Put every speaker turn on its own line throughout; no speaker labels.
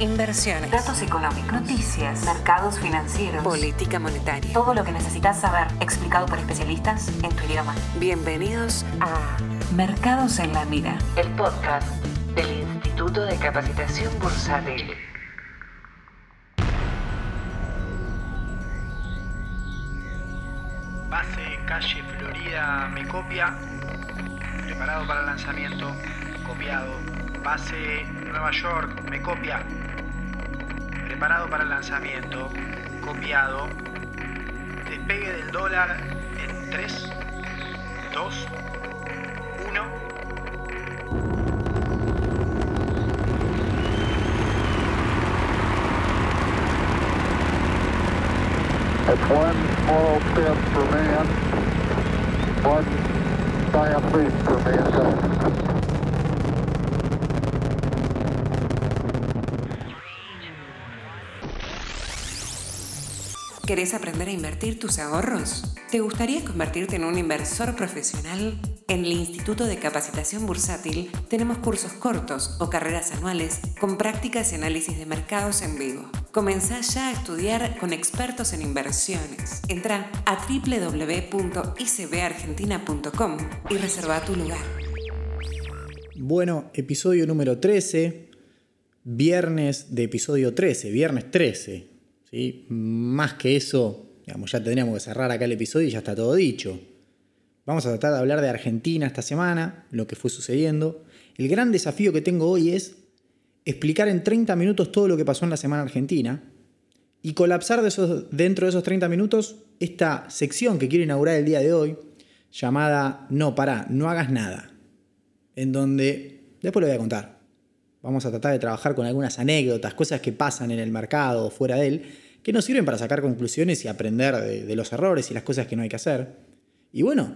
inversiones,
datos económicos, noticias, mercados financieros,
política monetaria.
Todo lo que necesitas saber explicado por especialistas en tu idioma.
Bienvenidos a
Mercados en la Mira,
el podcast del Instituto de Capacitación Bursátil.
Base calle Florida me copia. Preparado para el lanzamiento. Copiado. Base Nueva York me copia. Preparado para el lanzamiento. Copiado. Despegue del dólar en 3, 2, 1.
It's one small step for man, one giant leap for mankind.
¿Querés aprender a invertir tus ahorros? ¿Te gustaría convertirte en un inversor profesional? En el Instituto de Capacitación Bursátil tenemos cursos cortos o carreras anuales con prácticas y análisis de mercados en vivo. Comenzá ya a estudiar con expertos en inversiones. Entra a www.icbargentina.com y reserva tu lugar.
Bueno, episodio número 13, viernes de episodio 13, viernes 13. ¿Sí? Más que eso, digamos, ya tendríamos que cerrar acá el episodio y ya está todo dicho. Vamos a tratar de hablar de Argentina esta semana, lo que fue sucediendo. El gran desafío que tengo hoy es explicar en 30 minutos todo lo que pasó en la semana argentina y colapsar dentro de esos 30 minutos esta sección que quiero inaugurar el día de hoy, llamada No, para, no hagas nada, en donde después lo voy a contar. Vamos a tratar de trabajar con algunas anécdotas, cosas que pasan en el mercado o fuera de él, que nos sirven para sacar conclusiones y aprender de, los errores y las cosas que no hay que hacer. Y bueno,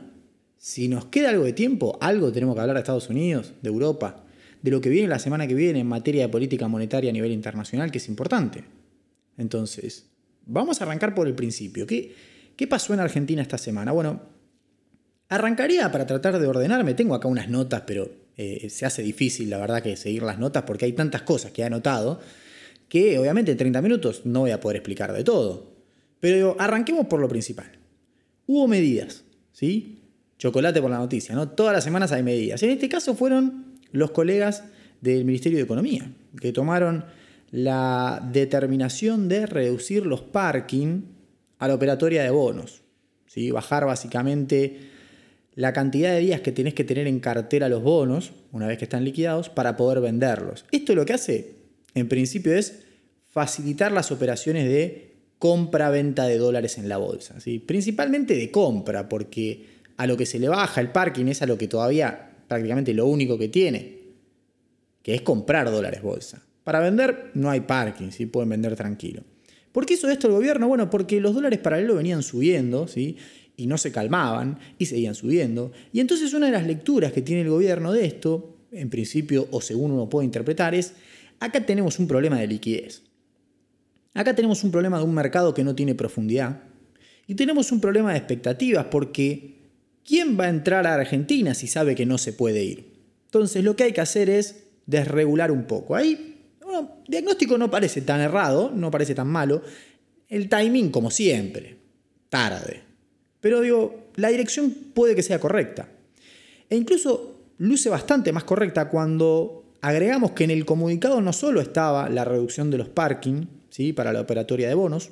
si nos queda algo de tiempo, algo tenemos que hablar de Estados Unidos, de Europa, de lo que viene la semana que viene en materia de política monetaria a nivel internacional, que es importante. Entonces, vamos a arrancar por el principio. ¿Qué, qué pasó en Argentina esta semana? Bueno, arrancaría para tratar de ordenarme. Tengo acá unas notas, pero eh, se hace difícil, la verdad, que seguir las notas porque hay tantas cosas que he anotado que obviamente en 30 minutos no voy a poder explicar de todo. Pero arranquemos por lo principal. Hubo medidas, ¿sí? Chocolate por la noticia, ¿no? Todas las semanas hay medidas. En este caso fueron los colegas del Ministerio de Economía, que tomaron la determinación de reducir los parking a la operatoria de bonos. ¿sí? Bajar básicamente la cantidad de días que tenés que tener en cartera los bonos, una vez que están liquidados, para poder venderlos. Esto lo que hace, en principio, es facilitar las operaciones de compra-venta de dólares en la bolsa. ¿sí? Principalmente de compra, porque a lo que se le baja el parking es a lo que todavía prácticamente lo único que tiene, que es comprar dólares bolsa. Para vender no hay parking, ¿sí? pueden vender tranquilo. ¿Por qué hizo esto el gobierno? Bueno, porque los dólares paralelos venían subiendo, ¿sí? Y no se calmaban y seguían subiendo. Y entonces una de las lecturas que tiene el gobierno de esto, en principio o según uno puede interpretar, es, acá tenemos un problema de liquidez. Acá tenemos un problema de un mercado que no tiene profundidad. Y tenemos un problema de expectativas porque ¿quién va a entrar a Argentina si sabe que no se puede ir? Entonces lo que hay que hacer es desregular un poco. Ahí, bueno, diagnóstico no parece tan errado, no parece tan malo. El timing, como siempre, tarde. Pero digo, la dirección puede que sea correcta. E incluso luce bastante más correcta cuando agregamos que en el comunicado no solo estaba la reducción de los parking ¿sí? para la operatoria de bonos,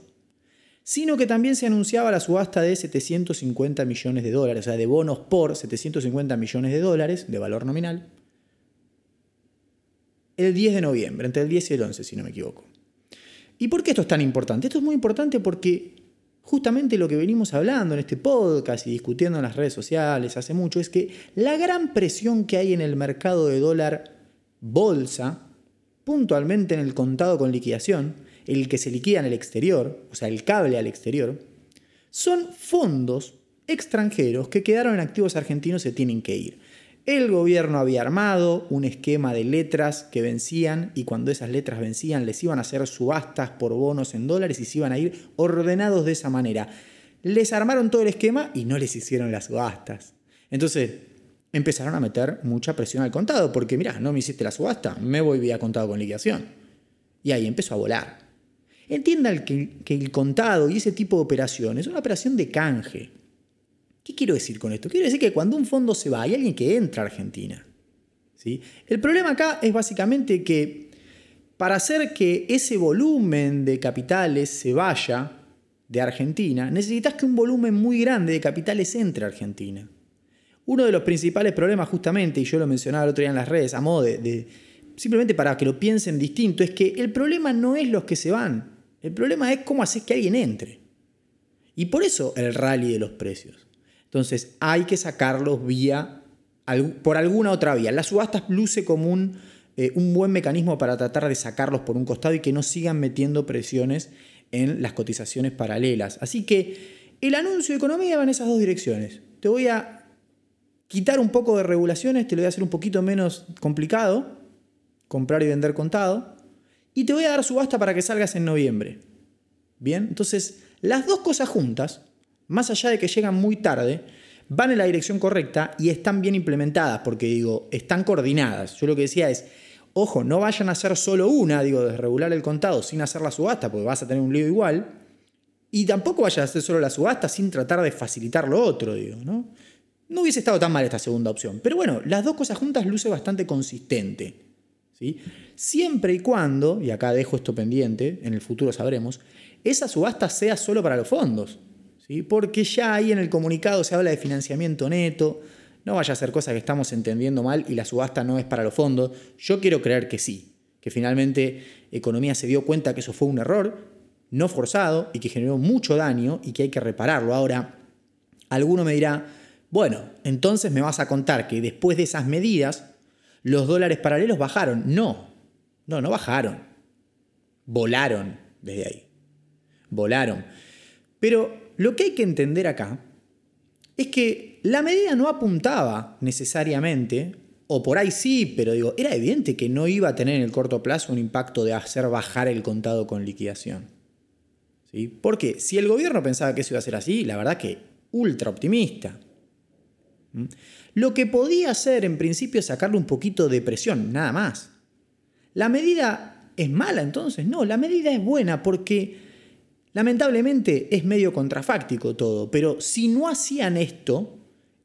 sino que también se anunciaba la subasta de 750 millones de dólares, o sea, de bonos por 750 millones de dólares de valor nominal, el 10 de noviembre, entre el 10 y el 11, si no me equivoco. ¿Y por qué esto es tan importante? Esto es muy importante porque justamente lo que venimos hablando en este podcast y discutiendo en las redes sociales hace mucho es que la gran presión que hay en el mercado de dólar bolsa, puntualmente en el contado con liquidación, el que se liquida en el exterior, o sea, el cable al exterior, son fondos extranjeros que quedaron en activos argentinos y se tienen que ir. El gobierno había armado un esquema de letras que vencían y cuando esas letras vencían les iban a hacer subastas por bonos en dólares y se iban a ir ordenados de esa manera. Les armaron todo el esquema y no les hicieron las subastas. Entonces empezaron a meter mucha presión al contado porque mira, no me hiciste la subasta, me voy vía contado con liquidación. Y ahí empezó a volar. Entiendan que, que el contado y ese tipo de operaciones es una operación de canje. ¿Qué quiero decir con esto? Quiero decir que cuando un fondo se va, hay alguien que entra a Argentina. ¿sí? El problema acá es básicamente que para hacer que ese volumen de capitales se vaya de Argentina, necesitas que un volumen muy grande de capitales entre a Argentina. Uno de los principales problemas, justamente, y yo lo mencionaba el otro día en las redes, a modo de, de simplemente para que lo piensen distinto, es que el problema no es los que se van, el problema es cómo hacer que alguien entre. Y por eso el rally de los precios. Entonces hay que sacarlos vía, por alguna otra vía. Las subastas luce como un, eh, un buen mecanismo para tratar de sacarlos por un costado y que no sigan metiendo presiones en las cotizaciones paralelas. Así que el anuncio de economía va en esas dos direcciones. Te voy a quitar un poco de regulaciones, te lo voy a hacer un poquito menos complicado, comprar y vender contado, y te voy a dar subasta para que salgas en noviembre. Bien, entonces las dos cosas juntas, más allá de que llegan muy tarde, van en la dirección correcta y están bien implementadas, porque digo, están coordinadas. Yo lo que decía es, ojo, no vayan a hacer solo una, digo, de regular el contado sin hacer la subasta, porque vas a tener un lío igual, y tampoco vayas a hacer solo la subasta sin tratar de facilitar lo otro, digo, ¿no? No hubiese estado tan mal esta segunda opción. Pero bueno, las dos cosas juntas luce bastante consistente. ¿sí? Siempre y cuando, y acá dejo esto pendiente, en el futuro sabremos, esa subasta sea solo para los fondos. ¿Sí? Porque ya ahí en el comunicado se habla de financiamiento neto. No vaya a ser cosa que estamos entendiendo mal y la subasta no es para los fondos. Yo quiero creer que sí, que finalmente Economía se dio cuenta que eso fue un error, no forzado y que generó mucho daño y que hay que repararlo. Ahora, alguno me dirá, bueno, entonces me vas a contar que después de esas medidas, los dólares paralelos bajaron. No, no, no bajaron. Volaron desde ahí. Volaron. Pero lo que hay que entender acá es que la medida no apuntaba necesariamente, o por ahí sí, pero digo, era evidente que no iba a tener en el corto plazo un impacto de hacer bajar el contado con liquidación. ¿Sí? Porque si el gobierno pensaba que eso iba a ser así, la verdad que ultra optimista. Lo que podía hacer en principio es sacarle un poquito de presión, nada más. ¿La medida es mala entonces? No, la medida es buena porque lamentablemente es medio contrafáctico todo, pero si no hacían esto,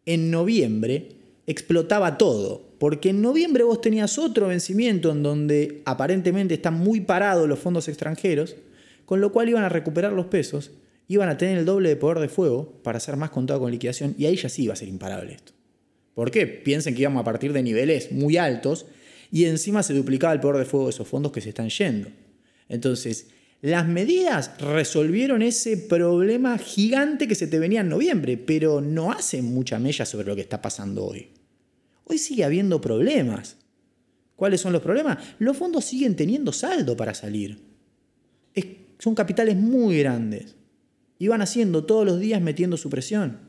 en noviembre explotaba todo, porque en noviembre vos tenías otro vencimiento en donde aparentemente están muy parados los fondos extranjeros, con lo cual iban a recuperar los pesos iban a tener el doble de poder de fuego para hacer más contado con liquidación y ahí ya sí iba a ser imparable esto. ¿Por qué? Piensen que íbamos a partir de niveles muy altos y encima se duplicaba el poder de fuego de esos fondos que se están yendo. Entonces, las medidas resolvieron ese problema gigante que se te venía en noviembre, pero no hacen mucha mella sobre lo que está pasando hoy. Hoy sigue habiendo problemas. ¿Cuáles son los problemas? Los fondos siguen teniendo saldo para salir. son capitales muy grandes y van haciendo todos los días metiendo su presión.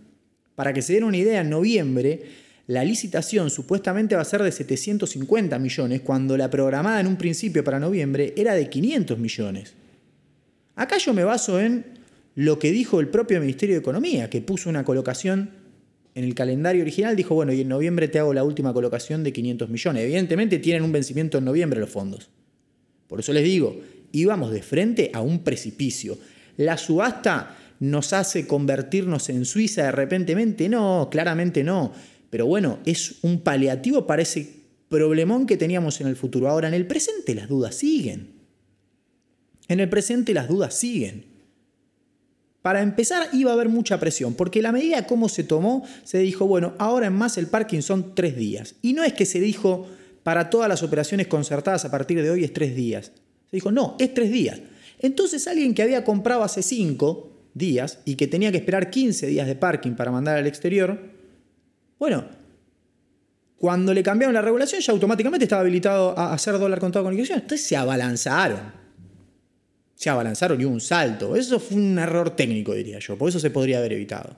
Para que se den una idea, en noviembre la licitación supuestamente va a ser de 750 millones, cuando la programada en un principio para noviembre era de 500 millones. Acá yo me baso en lo que dijo el propio Ministerio de Economía, que puso una colocación en el calendario original, dijo, bueno, y en noviembre te hago la última colocación de 500 millones. Evidentemente tienen un vencimiento en noviembre los fondos. Por eso les digo, íbamos de frente a un precipicio. La subasta nos hace convertirnos en Suiza de repentemente. No, claramente no. Pero bueno, es un paliativo para ese problemón que teníamos en el futuro. Ahora, en el presente las dudas siguen. En el presente las dudas siguen. Para empezar iba a haber mucha presión, porque la medida como se tomó, se dijo, bueno, ahora en más el parking son tres días. Y no es que se dijo para todas las operaciones concertadas a partir de hoy es tres días. Se dijo, no, es tres días. Entonces alguien que había comprado hace cinco, días y que tenía que esperar 15 días de parking para mandar al exterior, bueno, cuando le cambiaron la regulación ya automáticamente estaba habilitado a hacer dólar contado con liquidación. Entonces se abalanzaron. Se abalanzaron y hubo un salto. Eso fue un error técnico, diría yo. Por eso se podría haber evitado.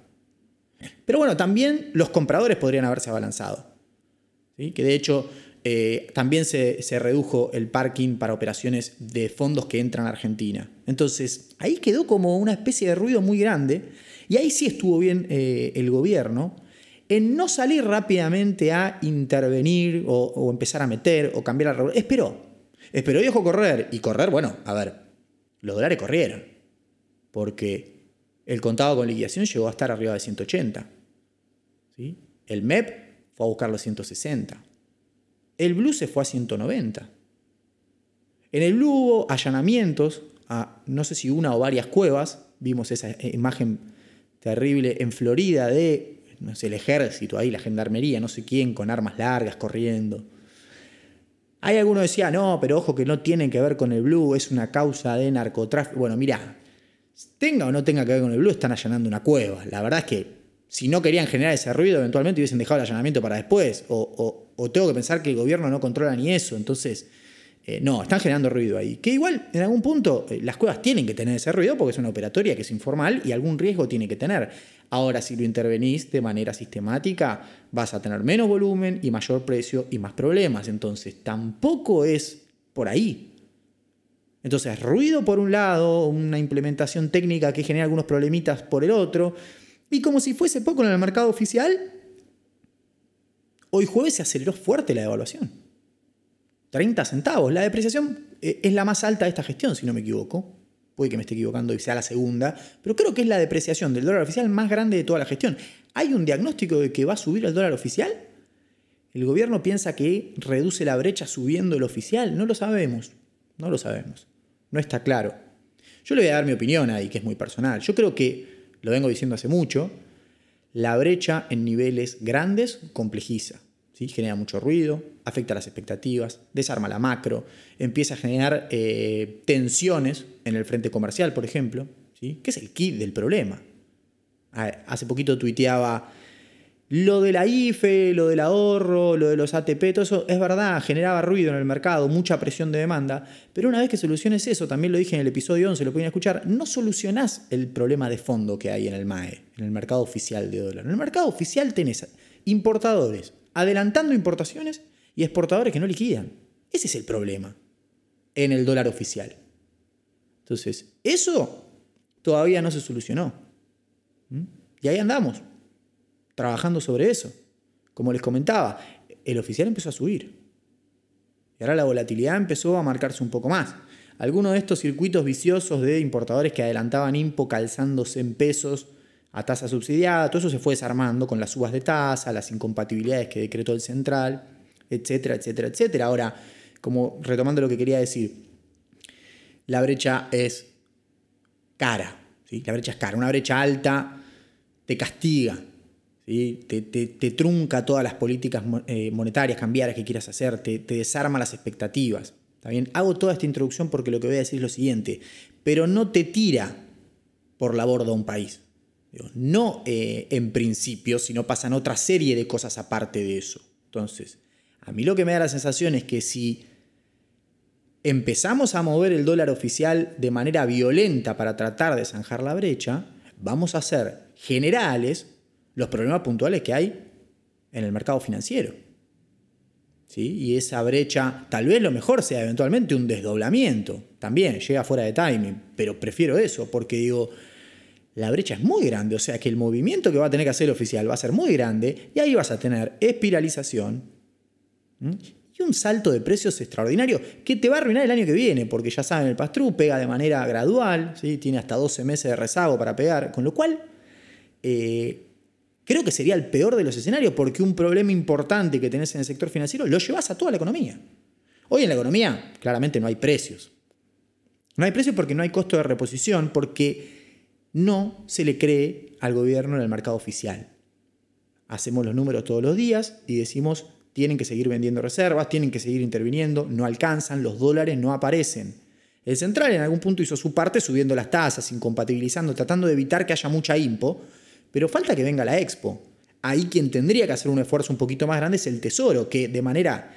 Pero bueno, también los compradores podrían haberse abalanzado. ¿sí? Que de hecho eh, también se, redujo el parking para operaciones de fondos que entran a Argentina. Entonces, ahí quedó como una especie de ruido muy grande y ahí sí estuvo bien eh, el gobierno en no salir rápidamente a intervenir o, empezar a meter o cambiar la regulación. Esperó. Esperó y dejó correr. Y correr, bueno, a ver, los dólares corrieron. Porque el contado con liquidación llegó a estar arriba de 180. ¿sí? El MEP fue a buscar los 160. El Blue se fue a 190. En el Blue hubo allanamientos a no sé si una o varias cuevas. Vimos esa imagen terrible en Florida de, no sé, el ejército ahí, la gendarmería, no sé quién, con armas largas corriendo. Hay algunos que decían, no, pero ojo que no tienen que ver con el Blue, es una causa de narcotráfico. Bueno, mira, tenga o no tenga que ver con el Blue, están allanando una cueva. La verdad es que si no querían generar ese ruido, eventualmente hubiesen dejado el allanamiento para después. O, o tengo que pensar que el gobierno no controla ni eso. Entonces, eh, no, están generando ruido ahí. Que igual, en algún punto, eh, las cuevas tienen que tener ese ruido porque es una operatoria que es informal y algún riesgo tiene que tener. Ahora, si lo intervenís de manera sistemática, vas a tener menos volumen y mayor precio y más problemas. Entonces, tampoco es por ahí. Entonces, ruido por un lado, una implementación técnica que genera algunos problemitas por el otro. Y como si fuese poco en el mercado oficial, hoy jueves se aceleró fuerte la devaluación. 30 centavos. La depreciación eh, es la más alta de esta gestión, si no me equivoco. Puede que me esté equivocando y sea la segunda, pero creo que es la depreciación del dólar oficial más grande de toda la gestión. ¿Hay un diagnóstico de que va a subir el dólar oficial? ¿El gobierno piensa que reduce la brecha subiendo el oficial? No lo sabemos, no lo sabemos. No está claro. Yo le voy a dar mi opinión ahí, que es muy personal. Yo creo que, lo vengo diciendo hace mucho, la brecha en niveles grandes complejiza genera mucho ruido, afecta las expectativas, desarma la macro, empieza a generar eh, tensiones en el frente comercial, por ejemplo, ¿sí? que es el kit del problema. Hace poquito tuiteaba lo de la IFE, lo del ahorro, lo de los ATP, todo eso es verdad, generaba ruido en el mercado, mucha presión de demanda, pero una vez que soluciones eso, también lo dije en el episodio 11, lo pueden escuchar, no solucionás el problema de fondo que hay en el MAE, en el mercado oficial de dólar. En el mercado oficial tenés importadores, adelantando importaciones y exportadores que no liquidan. Ese es el problema en el dólar oficial. Entonces, eso todavía no se solucionó. ¿Mm? Y ahí andamos, trabajando sobre eso. Como les comentaba, el oficial empezó a subir. Y ahora la volatilidad empezó a marcarse un poco más. Algunos de estos circuitos viciosos de importadores que adelantaban IMPO calzándose en pesos a tasa subsidiada, todo eso se fue desarmando con las subas de tasa, las incompatibilidades que decretó el central, etcétera, etcétera, etcétera. Ahora, como retomando lo que quería decir, la brecha es cara, ¿sí? la brecha es cara, una brecha alta te castiga, ¿sí? te, trunca todas las políticas eh, monetarias, cambiarias que quieras hacer, te, te desarma las expectativas. ¿Está? Hago toda esta introducción porque lo que voy a decir es lo siguiente, pero no te tira por la borda un país. No eh, en principio, sino pasan otra serie de cosas aparte de eso. Entonces, a mí lo que me da la sensación es que si empezamos a mover el dólar oficial de manera violenta para tratar de zanjar la brecha, vamos a hacer generales los problemas puntuales que hay en el mercado financiero. ¿Sí? Y esa brecha, tal vez lo mejor sea eventualmente un desdoblamiento. También llega fuera de timing, pero prefiero eso, porque digo, la brecha es muy grande, o sea que el movimiento que va a tener que hacer el oficial va a ser muy grande y ahí vas a tener espiralización y un salto de precios extraordinario que te va a arruinar el año que viene, porque ya saben, el pastrú pega de manera gradual, ¿sí? tiene hasta 12 meses de rezago para pegar, con lo cual eh, creo que sería el peor de los escenarios porque un problema importante que tenés en el sector financiero lo llevas a toda la economía. Hoy en la economía claramente no hay precios. No hay precios porque no hay costo de reposición, porque no se le cree al gobierno en el mercado oficial. Hacemos los números todos los días y decimos, tienen que seguir vendiendo reservas, tienen que seguir interviniendo, no alcanzan, los dólares no aparecen. El central en algún punto hizo su parte subiendo las tasas, incompatibilizando, tratando de evitar que haya mucha impo, pero falta que venga la expo. Ahí quien tendría que hacer un esfuerzo un poquito más grande es el Tesoro, que de manera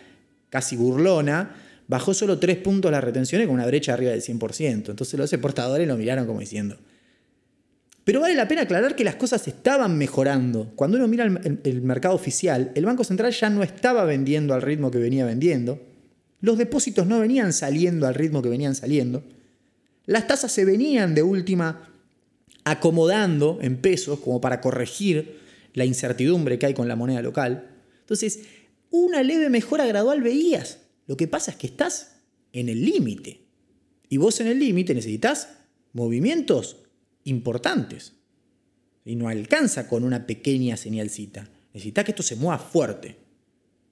casi burlona bajó solo tres puntos las retenciones con una brecha arriba del 100%. Entonces los exportadores lo miraron como diciendo, pero vale la pena aclarar que las cosas estaban mejorando. Cuando uno mira el, mercado oficial, el Banco Central ya no estaba vendiendo al ritmo que venía vendiendo. Los depósitos no venían saliendo al ritmo que venían saliendo. Las tasas se venían de última acomodando en pesos como para corregir la incertidumbre que hay con la moneda local. Entonces, una leve mejora gradual veías. Lo que pasa es que estás en el límite. Y vos en el límite necesitas movimientos importantes. Y no alcanza con una pequeña señalcita. Necesitas que esto se mueva fuerte.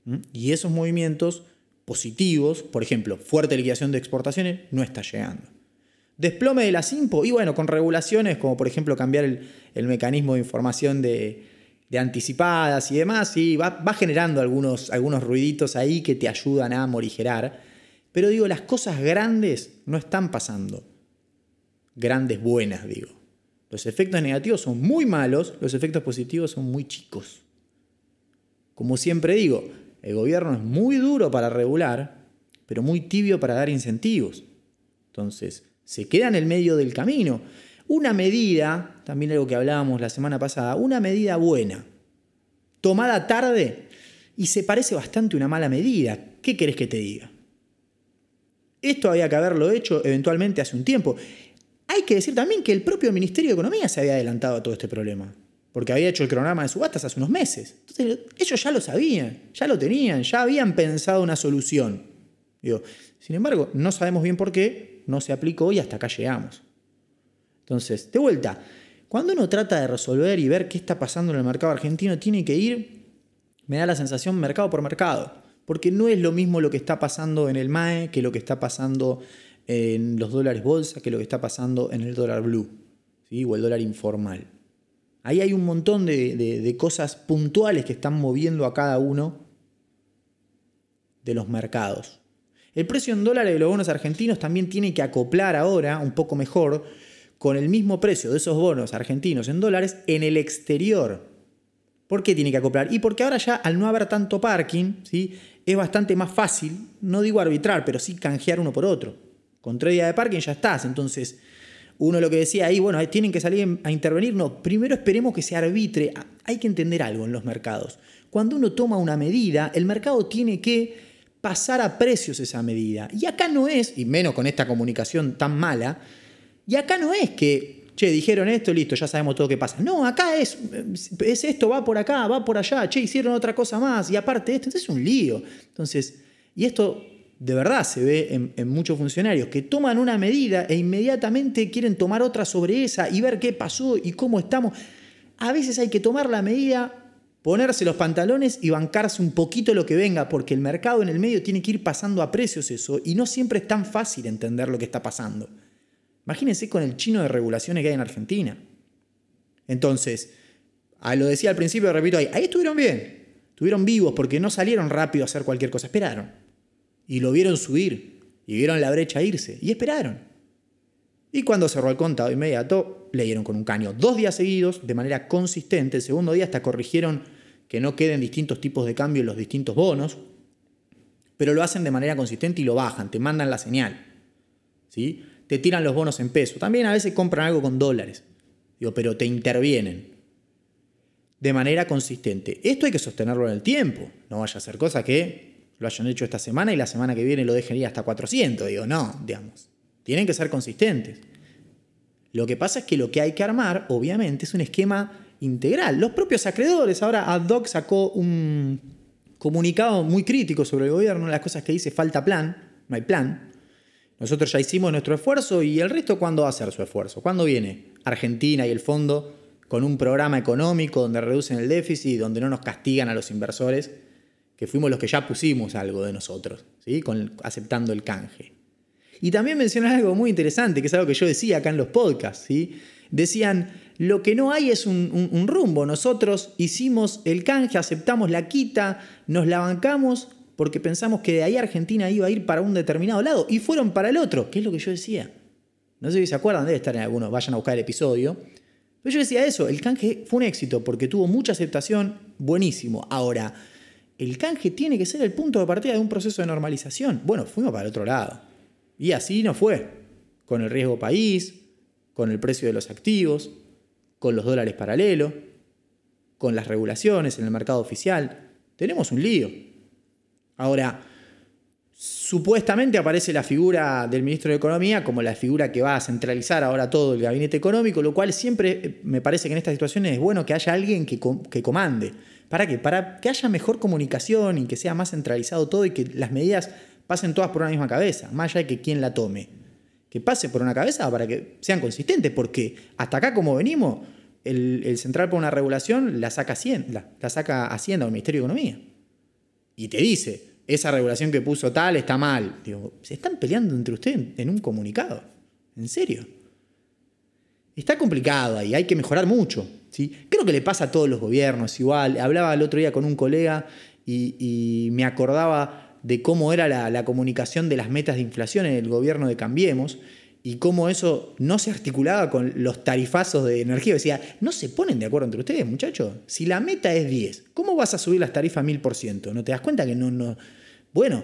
¿Mm? Y esos movimientos positivos, por ejemplo, fuerte liquidación de exportaciones, no está llegando. Desplome de la SIMPO, y bueno, con regulaciones como por ejemplo cambiar el, mecanismo de información de, anticipadas y demás, y va, va, generando algunos, algunos ruiditos ahí que te ayudan a morigerar. Pero digo, las cosas grandes no están pasando. Grandes buenas, digo. Los efectos negativos son muy malos, los efectos positivos son muy chicos. Como siempre digo, el gobierno es muy duro para regular, pero muy tibio para dar incentivos. Entonces, se queda en el medio del camino. Una medida, también algo que hablábamos la semana pasada, una medida buena, tomada tarde y se parece bastante a una mala medida. ¿Qué querés que te diga? Esto había que haberlo hecho eventualmente hace un tiempo. Hay que decir también que el propio Ministerio de Economía se había adelantado a todo este problema, porque había hecho el cronograma de subastas hace unos meses. Entonces, ellos ya lo sabían, ya lo tenían, ya habían pensado una solución. Sin embargo, no sabemos bien por qué no se aplicó y hasta acá llegamos. Entonces, de vuelta, cuando uno trata de resolver y ver qué está pasando en el mercado argentino, tiene que ir, me da la sensación, mercado por mercado porque no es lo mismo lo que está pasando en el MAE que lo que está pasando en los dólares bolsa, que lo que está pasando en el dólar blue, o el dólar informal. Ahí hay un montón de, cosas puntuales que están moviendo a cada uno de los mercados. El precio en dólares de los bonos argentinos también tiene que acoplar ahora un poco mejor con el mismo precio de esos bonos argentinos en dólares en el exterior. ¿Por qué tiene que acoplar? Y porque ahora ya al no haber tanto parking, ¿sí? es bastante más fácil, no digo arbitrar, pero sí canjear uno por otro. Con tres días de parking ya estás. Entonces, uno lo que decía ahí, bueno, tienen que salir a intervenir. No, primero esperemos que se arbitre. Hay que entender algo en los mercados. Cuando uno toma una medida, el mercado tiene que pasar a precios esa medida. Y acá no es, y menos con esta comunicación tan mala, y acá no es que che, dijeron esto, listo, ya sabemos todo qué pasa. No, acá es, es esto, va por acá, va por allá, che, hicieron otra cosa más, y aparte esto, entonces es un lío. Entonces, y esto de verdad se ve en, muchos funcionarios que toman una medida e inmediatamente quieren tomar otra sobre esa y ver qué pasó y cómo estamos. A veces hay que tomar la medida, ponerse los pantalones y bancarse un poquito lo que venga, porque el mercado en el medio tiene que ir pasando a precios eso, y no siempre es tan fácil entender lo que está pasando. Imagínense con el chino de regulaciones que hay en Argentina. Entonces, a lo decía al principio, repito ahí, ahí estuvieron bien. Estuvieron vivos porque no salieron rápido a hacer cualquier cosa, esperaron. Y lo vieron subir. Y vieron la brecha irse. Y esperaron. Y cuando cerró el contado inmediato, leyeron con un caño dos días seguidos, de manera consistente. El segundo día hasta corrigieron que no queden distintos tipos de cambio en los distintos bonos. Pero lo hacen de manera consistente y lo bajan, te mandan la señal. ¿Sí? te tiran los bonos en peso. También a veces compran algo con dólares. Digo, pero te intervienen de manera consistente. Esto hay que sostenerlo en el tiempo. No vaya a ser cosa que lo hayan hecho esta semana y la semana que viene lo dejen ir hasta 400. Digo, no, digamos. Tienen que ser consistentes. Lo que pasa es que lo que hay que armar, obviamente, es un esquema integral. Los propios acreedores, ahora AdDoc sacó un comunicado muy crítico sobre el gobierno, las cosas que dice falta plan, no hay plan. Nosotros ya hicimos nuestro esfuerzo y el resto, ¿cuándo va a hacer su esfuerzo? ¿Cuándo viene Argentina y el fondo con un programa económico donde reducen el déficit y donde no nos castigan a los inversores, que fuimos los que ya pusimos algo de nosotros, ¿sí? aceptando el canje? Y también mencionan algo muy interesante, que es algo que yo decía acá en los podcasts. ¿sí? Decían, lo que no hay es un, un rumbo. Nosotros hicimos el canje, aceptamos la quita, nos la bancamos porque pensamos que de ahí Argentina iba a ir para un determinado lado y fueron para el otro, que es lo que yo decía. No sé si se acuerdan, debe estar en algunos, vayan a buscar el episodio. Pero yo decía eso, el canje fue un éxito porque tuvo mucha aceptación, buenísimo. Ahora, el canje tiene que ser el punto de partida de un proceso de normalización. Bueno, fuimos para el otro lado. Y así no fue. Con el riesgo país, con el precio de los activos, con los dólares paralelos, con las regulaciones en el mercado oficial. Tenemos un lío. Ahora, supuestamente aparece la figura del ministro de Economía como la figura que va a centralizar ahora todo el gabinete económico, lo cual siempre me parece que en estas situaciones es bueno que haya alguien que, que comande. ¿Para qué? Para que haya mejor comunicación y que sea más centralizado todo y que las medidas pasen todas por una misma cabeza, más allá de que quien la tome. Que pase por una cabeza para que sean consistentes, porque hasta acá como venimos, el, Central por una regulación la saca, Hacienda, la, saca Hacienda o el Ministerio de Economía. Y te dice, esa regulación que puso tal está mal. Digo, se están peleando entre ustedes en un comunicado. ¿En serio? Está complicado ahí, hay que mejorar mucho. ¿sí? Creo que le pasa a todos los gobiernos igual. Hablaba el otro día con un colega y, me acordaba de cómo era la, la, comunicación de las metas de inflación en el gobierno de Cambiemos y cómo eso no se articulaba con los tarifazos de energía. Decía, no se ponen de acuerdo entre ustedes, muchachos. Si la meta es 10, ¿cómo vas a subir las tarifas a 1000%? ¿No te das cuenta que no... no... Bueno,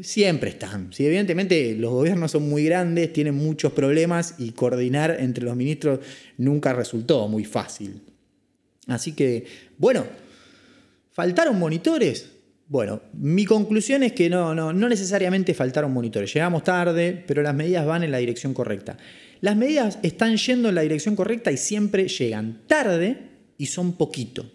siempre están. Sí, evidentemente los gobiernos son muy grandes, tienen muchos problemas y coordinar entre los ministros nunca resultó muy fácil. Así que, bueno, ¿faltaron monitores? Bueno, mi conclusión es que no, no, no necesariamente faltaron monitores. Llegamos tarde, pero las medidas van en la dirección correcta. Las medidas están yendo en la dirección correcta y siempre llegan tarde y son poquito.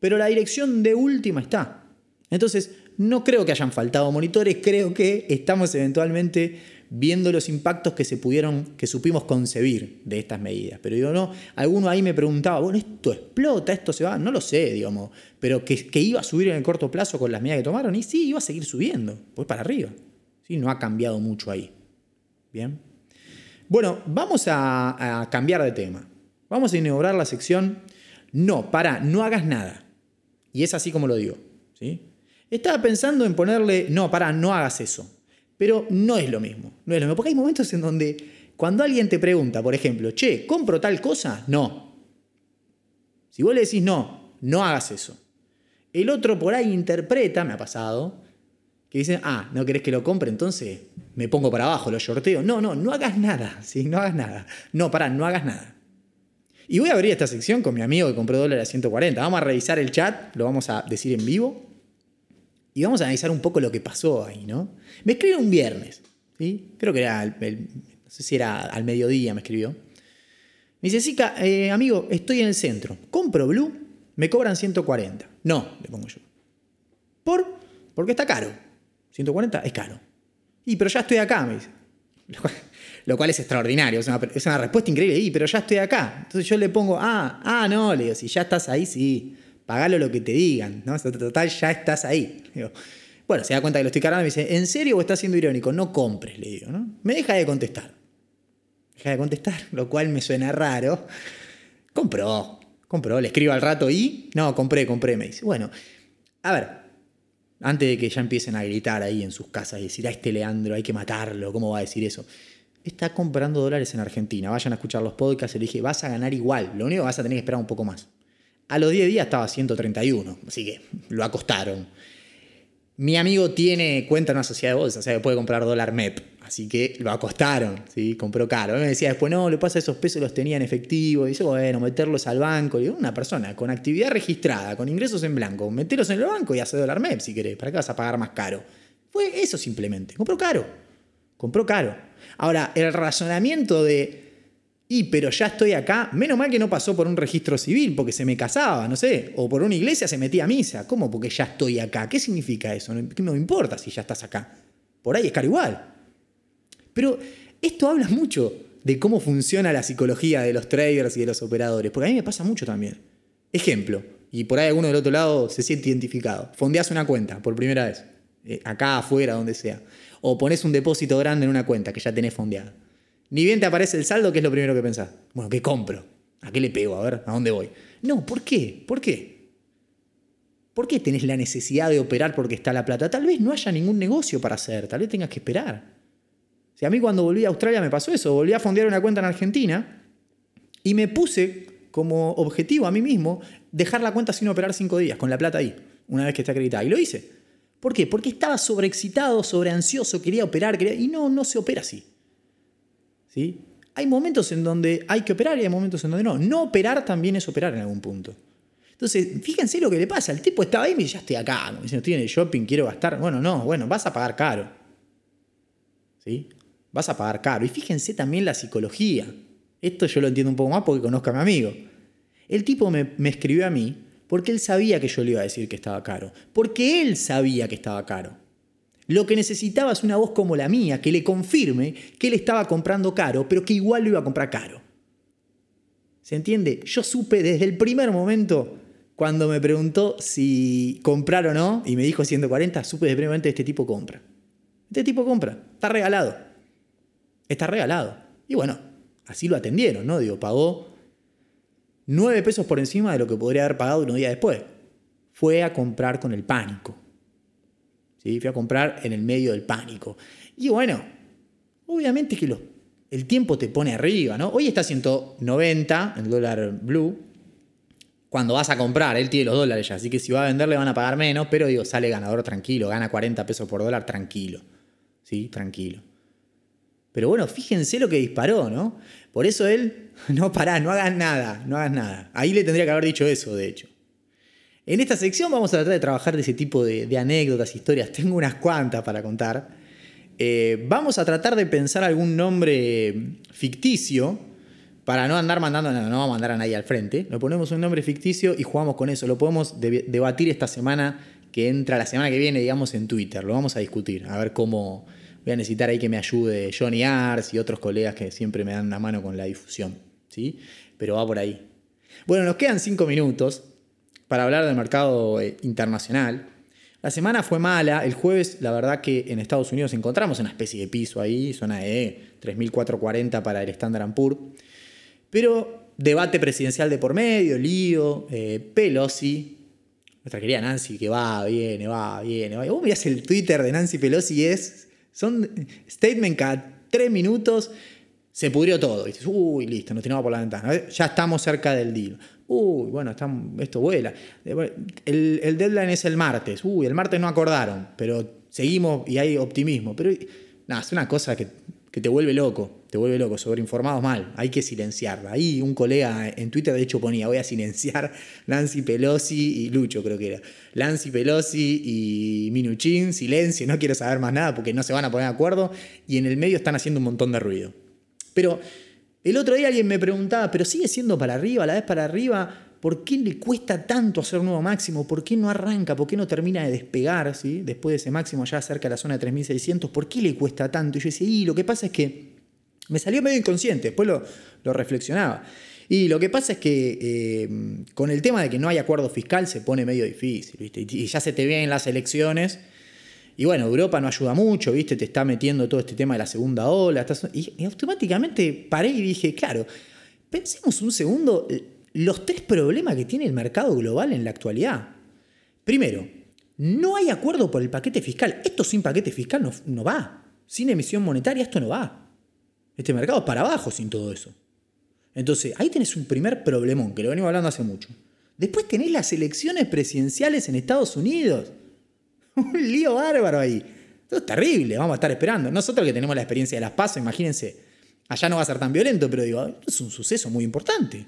Pero la dirección de última está. Entonces, no creo que hayan faltado monitores, creo que estamos eventualmente viendo los impactos que se pudieron, que supimos concebir de estas medidas. Pero digo, no, alguno ahí me preguntaba, bueno, esto explota, esto se va, no lo sé, digamos, pero que, iba a subir en el corto plazo con las medidas que tomaron, y sí, iba a seguir subiendo, pues para arriba. ¿sí? No ha cambiado mucho ahí. Bien. Bueno, vamos a, a cambiar de tema. Vamos a inaugurar la sección, no, para, no hagas nada. Y es así como lo digo. ¿sí? Estaba pensando en ponerle, no, para, no hagas eso. Pero no es lo mismo. No es lo mismo. Porque hay momentos en donde cuando alguien te pregunta, por ejemplo, che, ¿compro tal cosa? No. Si vos le decís no, no hagas eso. El otro por ahí interpreta, me ha pasado, que dice, ah, no querés que lo compre, entonces me pongo para abajo, lo sorteo. No, no, no hagas nada, ¿sí? No hagas nada. No, para, no hagas nada. Y voy a abrir esta sección con mi amigo que compró dólares a 140. Vamos a revisar el chat, lo vamos a decir en vivo. Y vamos a analizar un poco lo que pasó ahí, ¿no? Me escribió un viernes, ¿sí? Creo que era, no sé si era al mediodía me escribió. Me dice, Zika, eh, amigo, estoy en el centro. ¿Compro Blue? Me cobran 140. No, le pongo yo. ¿Por? Porque está caro. 140 es caro. Y pero ya estoy acá, me dice. Lo cual es extraordinario, es una, es una respuesta increíble. Y pero ya estoy acá. Entonces yo le pongo, ah, ah, no, le digo, si ya estás ahí, sí pagalo lo que te digan, ¿no? Total, ya estás ahí. bueno, se da cuenta que lo estoy cargando y me dice, ¿en serio o estás siendo irónico? No compres, le digo, ¿no? Me deja de contestar. Deja de contestar, lo cual me suena raro. Compró, compró, le escribo al rato y, no, compré, compré, me dice. Bueno, a ver, antes de que ya empiecen a gritar ahí en sus casas y decir, a este Leandro hay que matarlo, ¿cómo va a decir eso? Está comprando dólares en Argentina, vayan a escuchar los podcasts le dije, vas a ganar igual, lo único que vas a tener que esperar un poco más. A los 10 días estaba 131, así que lo acostaron. Mi amigo tiene cuenta en una sociedad de bolsa, o sea que puede comprar dólar MEP, así que lo acostaron, ¿sí? compró caro. me decía después, no, le pasa esos pesos los tenía en efectivo. Y dice, bueno, meterlos al banco. Y una persona con actividad registrada, con ingresos en blanco, meterlos en el banco y hace dólar MEP si querés. ¿Para qué vas a pagar más caro? Fue eso simplemente. Compró caro. Compró caro. Ahora, el razonamiento de y pero ya estoy acá, menos mal que no pasó por un registro civil, porque se me casaba, no sé, o por una iglesia se metía a misa. ¿Cómo? Porque ya estoy acá. ¿Qué significa eso? No, no importa si ya estás acá. Por ahí es caro igual. Pero esto habla mucho de cómo funciona la psicología de los traders y de los operadores, porque a mí me pasa mucho también. Ejemplo, y por ahí alguno del otro lado se siente identificado. Fondeas una cuenta por primera vez, eh, acá, afuera, donde sea. O pones un depósito grande en una cuenta que ya tenés fondeada. Ni bien te aparece el saldo, ¿qué es lo primero que pensás? Bueno, ¿qué compro? ¿A qué le pego? A ver, ¿a dónde voy? No, ¿por qué? ¿Por qué? ¿Por qué tenés la necesidad de operar porque está la plata? Tal vez no haya ningún negocio para hacer, tal vez tengas que esperar. Si a mí cuando volví a Australia me pasó eso, volví a fondear una cuenta en Argentina y me puse como objetivo a mí mismo dejar la cuenta sin operar cinco días, con la plata ahí, una vez que está acreditada. Y lo hice. ¿Por qué? Porque estaba sobreexcitado, sobreansioso, quería operar, quería... y no, no se opera así. Hay momentos en donde hay que operar y hay momentos en donde no. No operar también es operar en algún punto. Entonces, fíjense lo que le pasa. El tipo estaba ahí y me dice, ya estoy acá. Me dice, estoy en el shopping, quiero gastar. Bueno, no, bueno, vas a pagar caro. ¿Sí? Vas a pagar caro. Y fíjense también la psicología. Esto yo lo entiendo un poco más porque conozco a mi amigo. El tipo me, me escribió a mí porque él sabía que yo le iba a decir que estaba caro. Porque él sabía que estaba caro. Lo que necesitaba es una voz como la mía, que le confirme que él estaba comprando caro, pero que igual lo iba a comprar caro. ¿Se entiende? Yo supe desde el primer momento, cuando me preguntó si comprar o no, y me dijo 140, supe desde el primer momento este tipo compra. Este tipo compra, está regalado. Está regalado. Y bueno, así lo atendieron, ¿no? Digo, pagó 9 pesos por encima de lo que podría haber pagado unos días después. Fue a comprar con el pánico. ¿Sí? Fue a comprar en el medio del pánico. Y bueno, obviamente que el tiempo te pone arriba, ¿no? Hoy está 190 el dólar blue. Cuando vas a comprar, él tiene los dólares ya, así que si va a vender le van a pagar menos, pero digo, sale ganador tranquilo, gana 40 pesos por dólar tranquilo. ¿Sí? Tranquilo. Pero bueno, fíjense lo que disparó, ¿no? Por eso él, no pará, no hagas nada, no hagas nada. Ahí le tendría que haber dicho eso, de hecho. En esta sección vamos a tratar de trabajar de ese tipo de, anécdotas, historias. Tengo unas cuantas para contar. Eh, vamos a tratar de pensar algún nombre ficticio para no andar mandando, no, no a mandar a nadie al frente. Le ponemos un nombre ficticio y jugamos con eso. Lo podemos debatir esta semana que entra la semana que viene, digamos, en Twitter. Lo vamos a discutir, a ver cómo, voy a necesitar ahí que me ayude Johnny Ars y otros colegas que siempre me dan la mano con la difusión. ¿sí? Pero va por ahí. Bueno, nos quedan cinco minutos para hablar del mercado eh, internacional. La semana fue mala. El jueves, la verdad que en Estados Unidos encontramos una especie de piso ahí, zona de 3.440 para el Standard Poor's. Pero debate presidencial de por medio, lío, eh, Pelosi, nuestra querida Nancy, que va, viene, va, viene, va. Vos mirás el Twitter de Nancy Pelosi es son statement cada tres minutos se pudrió todo. Y dices, uy, listo, nos tiramos por la ventana. Ya estamos cerca del deal. Uy, bueno, esto vuela. El, deadline es el martes. Uy, el martes no acordaron, pero seguimos y hay optimismo. Pero nada, es una cosa que que te vuelve loco, te vuelve loco, sobreinformados mal, hay que silenciarla. Ahí un colega en Twitter de hecho ponía, voy a silenciar Nancy Pelosi y Lucho creo que era. Nancy Pelosi y Minuchin, silencio, no quiero saber más nada porque no se van a poner de acuerdo y en el medio están haciendo un montón de ruido. Pero el otro día alguien me preguntaba, pero sigue siendo para arriba, la vez para arriba, ¿por qué le cuesta tanto hacer un nuevo máximo? ¿Por qué no arranca? ¿Por qué no termina de despegar? ¿sí? Después de ese máximo ya cerca de la zona de 3600, ¿por qué le cuesta tanto? Y yo decía, y lo que pasa es que me salió medio inconsciente, después lo, lo reflexionaba. Y lo que pasa es que eh, con el tema de que no hay acuerdo fiscal se pone medio difícil, ¿viste? Y ya se te vienen las elecciones y bueno, Europa no ayuda mucho, ¿viste? Te está metiendo todo este tema de la segunda ola. Y, automáticamente paré y dije, claro, pensemos un segundo los tres problemas que tiene el mercado global en la actualidad. Primero, no hay acuerdo por el paquete fiscal. Esto sin paquete fiscal no, no va. Sin emisión monetaria esto no va. Este mercado es para abajo sin todo eso. Entonces, ahí tenés un primer problemón, que lo venimos hablando hace mucho. Después tenés las elecciones presidenciales en Estados Unidos. un lío bárbaro ahí. Esto es terrible, vamos a estar esperando. Nosotros que tenemos la experiencia de las pasos, imagínense, allá no va a ser tan violento, pero digo, es un suceso muy importante.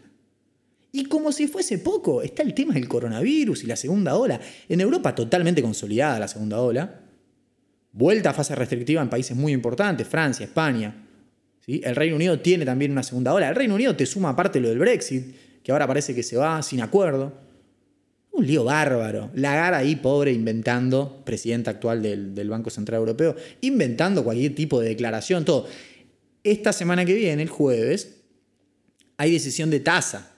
Y como si fuese poco, está el tema del coronavirus y la segunda ola. En Europa totalmente consolidada la segunda ola. Vuelta a fase restrictiva en países muy importantes, Francia, España. ¿sí? El Reino Unido tiene también una segunda ola. El Reino Unido te suma aparte lo del Brexit, que ahora parece que se va sin acuerdo. Un lío bárbaro. Lagar ahí, pobre, inventando, presidente actual del, Banco Central Europeo, inventando cualquier tipo de declaración, todo. Esta semana que viene, el jueves, hay decisión de tasa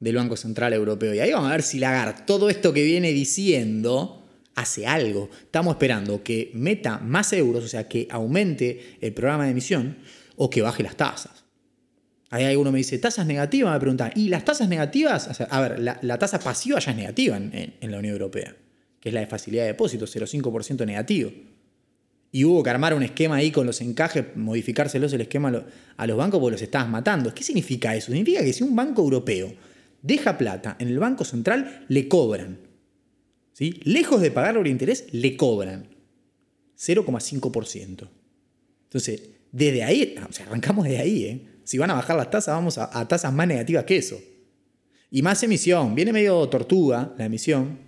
del Banco Central Europeo. Y ahí vamos a ver si Lagar, todo esto que viene diciendo, hace algo. Estamos esperando que meta más euros, o sea, que aumente el programa de emisión o que baje las tasas. Ahí alguno me dice, tasas negativas, me preguntan, ¿y las tasas negativas? a ver, la, tasa pasiva ya es negativa en, la Unión Europea, que es la de facilidad de depósitos, 0,5% negativo. Y hubo que armar un esquema ahí con los encajes, modificárselos el esquema a los bancos porque los estabas matando. ¿Qué significa eso? Significa que si un banco europeo deja plata en el Banco Central, le cobran. ¿sí? Lejos de pagar por interés, le cobran 0,5%. Entonces, desde ahí, o sea, arrancamos de ahí, ¿eh? Si van a bajar las tasas, vamos a, tasas más negativas que eso. Y más emisión. Viene medio tortuga la emisión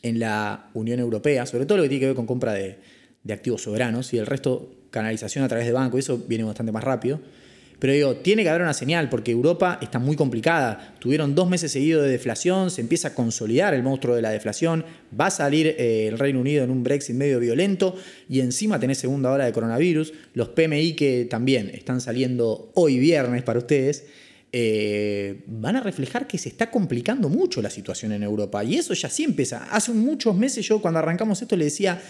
en la Unión Europea, sobre todo lo que tiene que ver con compra de, activos soberanos y el resto canalización a través de banco, eso viene bastante más rápido. Pero digo, tiene que haber una señal porque Europa está muy complicada. Tuvieron dos meses seguidos de deflación, se empieza a consolidar el monstruo de la deflación, va a salir eh, el Reino Unido en un Brexit medio violento y encima tenés segunda hora de coronavirus. Los PMI que también están saliendo hoy viernes para ustedes. Eh, van a reflejar que se está complicando mucho la situación en Europa. Y eso ya sí empieza. Hace muchos meses yo cuando arrancamos esto le decía,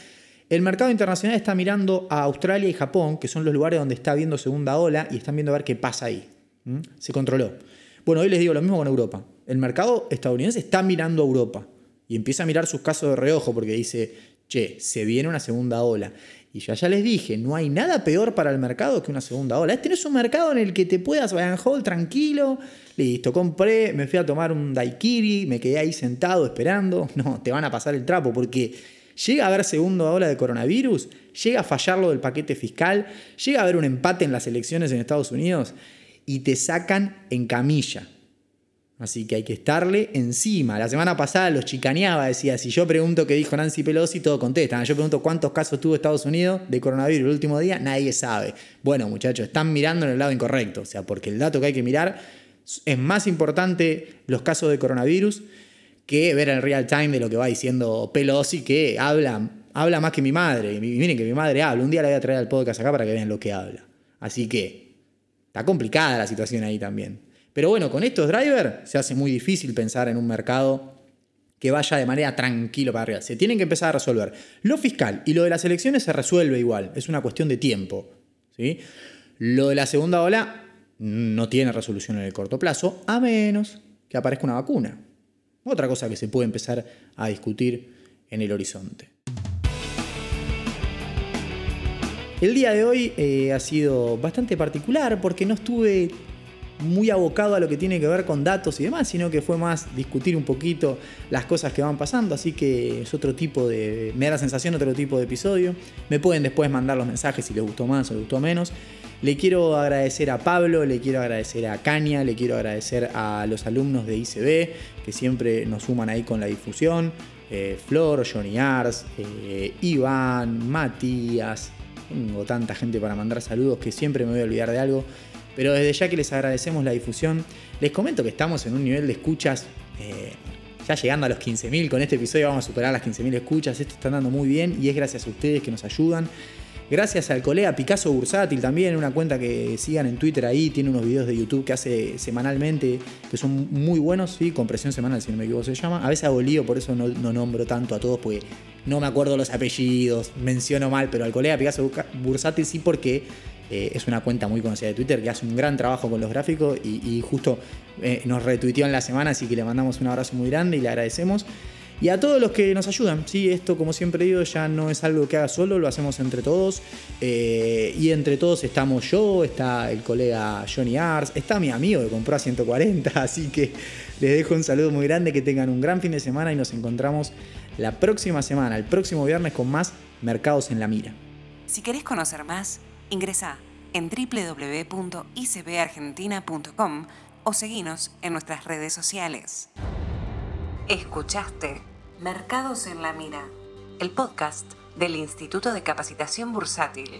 el mercado internacional está mirando a Australia y Japón, que son los lugares donde está habiendo segunda ola, y están viendo a ver qué pasa ahí. Se controló. Bueno, hoy les digo lo mismo con Europa. El mercado estadounidense está mirando a Europa y empieza a mirar sus casos de reojo porque dice, che, se viene una segunda ola. Y yo ya les dije, no hay nada peor para el mercado que una segunda ola. Tenés un mercado en el que te puedas buy and hold tranquilo. Listo, compré, me fui a tomar un daiquiri, me quedé ahí sentado esperando. No, te van a pasar el trapo porque llega a haber segunda ola de coronavirus, llega a fallar lo del paquete fiscal, llega a haber un empate en las elecciones en Estados Unidos y te sacan en camilla. Así que hay que estarle encima. La semana pasada los chicaneaba, decía, si yo pregunto qué dijo Nancy Pelosi, todo contestan. Yo pregunto cuántos casos tuvo Estados Unidos de coronavirus el último día, nadie sabe. Bueno, muchachos, están mirando en el lado incorrecto. O sea, porque el dato que hay que mirar es más importante los casos de coronavirus que ver el real time de lo que va diciendo Pelosi, que habla, habla más que mi madre. Y miren que mi madre habla. Un día la voy a traer al podcast acá para que vean lo que habla. Así que está complicada la situación ahí también. Pero bueno, con estos drivers se hace muy difícil pensar en un mercado que vaya de manera tranquila para arriba. Se tienen que empezar a resolver. Lo fiscal y lo de las elecciones se resuelve igual, es una cuestión de tiempo. ¿sí? Lo de la segunda ola no tiene resolución en el corto plazo, a menos que aparezca una vacuna. Otra cosa que se puede empezar a discutir en el horizonte. El día de hoy eh, ha sido bastante particular porque no estuve muy abocado a lo que tiene que ver con datos y demás, sino que fue más discutir un poquito las cosas que van pasando, así que es otro tipo de, me da la sensación otro tipo de episodio. Me pueden después mandar los mensajes si les gustó más o les gustó menos. Le quiero agradecer a Pablo, le quiero agradecer a Caña, le quiero agradecer a los alumnos de ICB que siempre nos suman ahí con la difusión. Eh, Flor, Johnny Ars, eh, Iván, Matías. Tengo tanta gente para mandar saludos que siempre me voy a olvidar de algo. Pero desde ya que les agradecemos la difusión, les comento que estamos en un nivel de escuchas, eh, ya llegando a los 15.000, con este episodio vamos a superar las 15.000 escuchas, esto está andando muy bien y es gracias a ustedes que nos ayudan. Gracias al colega Picasso Bursátil también, una cuenta que sigan en Twitter ahí, tiene unos videos de YouTube que hace semanalmente, que son muy buenos, ¿sí? compresión semanal si no me equivoco se llama. A veces hago lío, por eso no, no nombro tanto a todos, porque no me acuerdo los apellidos, menciono mal, pero al colega Picasso Bursátil sí porque eh, es una cuenta muy conocida de Twitter que hace un gran trabajo con los gráficos y, justo eh, nos retuiteó en la semana, así que le mandamos un abrazo muy grande y le agradecemos. Y a todos los que nos ayudan, ¿sí? esto como siempre digo ya no es algo que haga solo, lo hacemos entre todos. Eh, y entre todos estamos yo, está el colega Johnny Ars, está mi amigo que compró a 140, así que les dejo un saludo muy grande, que tengan un gran fin de semana y nos encontramos la próxima semana, el próximo viernes con más Mercados en la Mira.
Si querés conocer más, Ingresa en www.icbargentina.com o seguinos en nuestras redes sociales. Escuchaste Mercados en la Mira, el podcast del Instituto de Capacitación Bursátil.